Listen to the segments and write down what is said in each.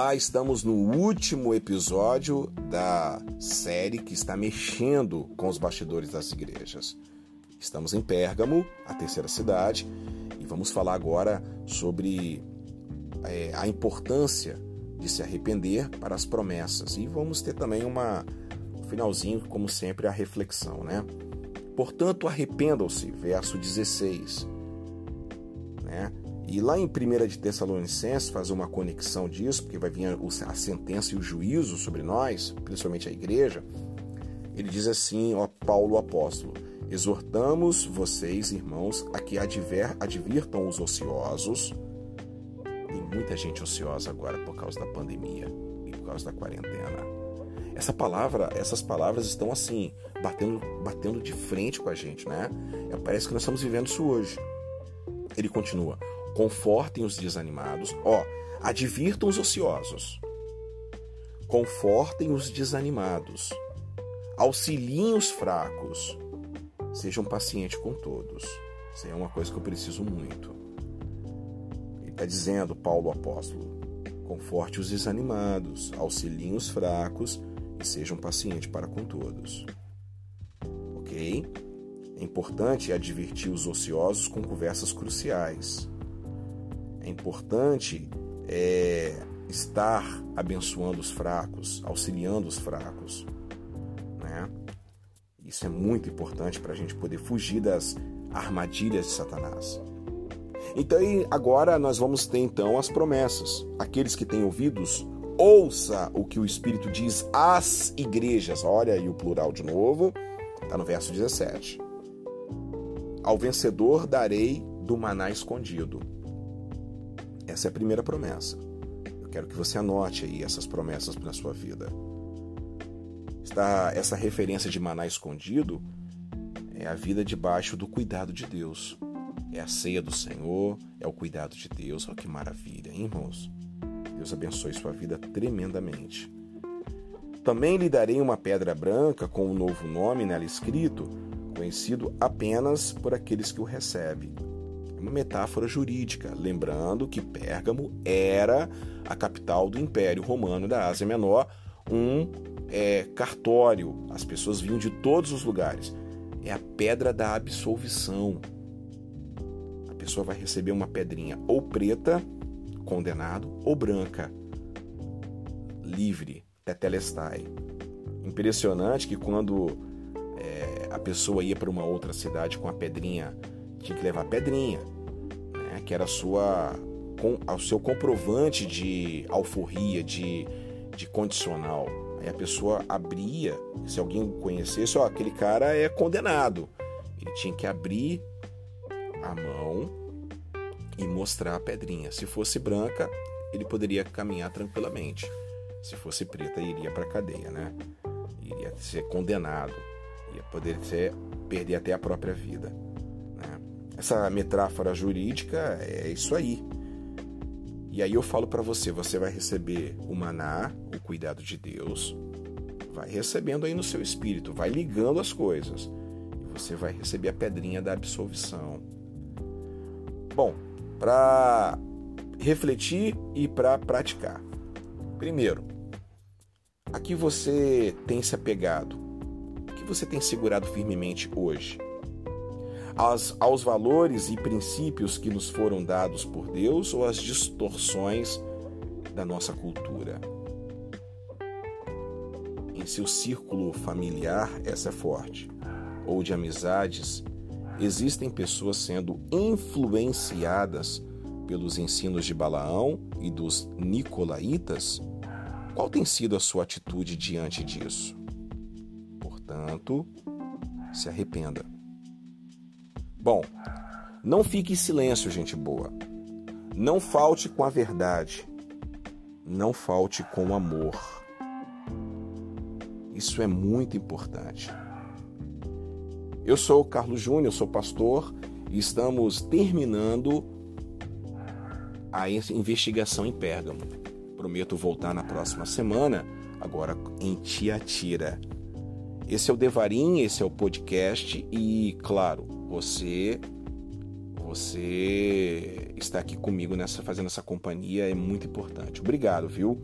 Olá, estamos no último episódio da série que está mexendo com os bastidores das igrejas. Estamos em Pérgamo, a terceira cidade, e vamos falar agora sobre é, a importância de se arrepender para as promessas. E vamos ter também uma um finalzinho, como sempre, a reflexão, né? Portanto, arrependam-se, verso 16. Né? E lá em 1 de Tessalonicenses, fazer uma conexão disso, porque vai vir a sentença e o juízo sobre nós, principalmente a igreja, ele diz assim, ó Paulo apóstolo, exortamos vocês, irmãos, a que adver, advirtam os ociosos. Tem muita gente ociosa agora por causa da pandemia e por causa da quarentena. Essa palavra, essas palavras estão assim, batendo, batendo de frente com a gente, né? Parece que nós estamos vivendo isso hoje. Ele continua: confortem os desanimados, ó, advirtam os ociosos, confortem os desanimados, auxiliem os fracos, sejam pacientes com todos. Isso é uma coisa que eu preciso muito. Ele está dizendo, Paulo apóstolo, conforte os desanimados, auxiliem os fracos e sejam pacientes para com todos. Ok? É importante advertir os ociosos com conversas cruciais é importante é, estar abençoando os fracos, auxiliando os fracos. Né? Isso é muito importante para a gente poder fugir das armadilhas de Satanás. Então agora nós vamos ter então as promessas. Aqueles que têm ouvidos, ouça o que o Espírito diz às igrejas. Olha aí o plural de novo, está no verso 17. Ao vencedor darei do maná escondido essa é a primeira promessa. Eu quero que você anote aí essas promessas para sua vida. Está essa referência de maná escondido é a vida debaixo do cuidado de Deus. É a ceia do Senhor, é o cuidado de Deus. Olha que maravilha, hein, irmãos? Deus abençoe sua vida tremendamente. Também lhe darei uma pedra branca com um novo nome nela escrito, conhecido apenas por aqueles que o recebem uma metáfora jurídica, lembrando que Pérgamo era a capital do Império Romano da Ásia Menor, um é, cartório. As pessoas vinham de todos os lugares. É a pedra da absolvição. A pessoa vai receber uma pedrinha ou preta, condenado, ou branca, livre, tetelestai. Impressionante que quando é, a pessoa ia para uma outra cidade com a pedrinha tinha que levar pedrinha, né, que era a sua, com, o seu comprovante de alforria, de, de condicional. Aí a pessoa abria, se alguém conhecesse, ó, aquele cara é condenado. Ele tinha que abrir a mão e mostrar a pedrinha. Se fosse branca, ele poderia caminhar tranquilamente. Se fosse preta, iria para a cadeia, né? Iria ser condenado, ia poder ser, perder até a própria vida. Essa metáfora jurídica é isso aí. E aí eu falo para você, você vai receber o maná, o cuidado de Deus, vai recebendo aí no seu espírito, vai ligando as coisas. E você vai receber a pedrinha da absolvição. Bom, para refletir e para praticar. Primeiro, a que você tem se apegado? O que você tem segurado firmemente hoje? Aos, aos valores e princípios que nos foram dados por Deus ou às distorções da nossa cultura. Em seu círculo familiar, essa é forte, ou de amizades, existem pessoas sendo influenciadas pelos ensinos de Balaão e dos Nicolaitas? Qual tem sido a sua atitude diante disso? Portanto, se arrependa. Bom, não fique em silêncio, gente boa. Não falte com a verdade. Não falte com o amor. Isso é muito importante. Eu sou o Carlos Júnior, sou pastor e estamos terminando a investigação em Pérgamo. Prometo voltar na próxima semana, agora em Tiatira. Esse é o Devarim, esse é o podcast e, claro, você você estar aqui comigo nessa fazendo essa companhia é muito importante. Obrigado, viu?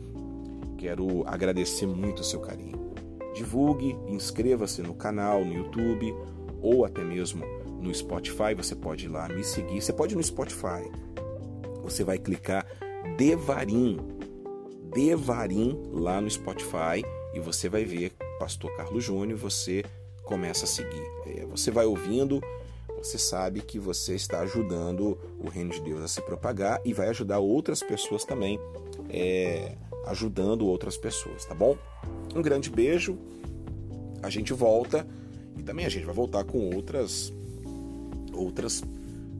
Quero agradecer muito o seu carinho. Divulgue, inscreva-se no canal, no YouTube ou até mesmo no Spotify. Você pode ir lá me seguir. Você pode ir no Spotify. Você vai clicar Devarim, Devarim lá no Spotify e você vai ver Pastor Carlos Júnior. Você começa a seguir. É, você vai ouvindo você sabe que você está ajudando o reino de Deus a se propagar e vai ajudar outras pessoas também, é, ajudando outras pessoas, tá bom? Um grande beijo, a gente volta e também a gente vai voltar com outras outras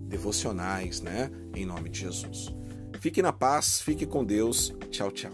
devocionais, né? Em nome de Jesus. Fique na paz, fique com Deus. Tchau, tchau.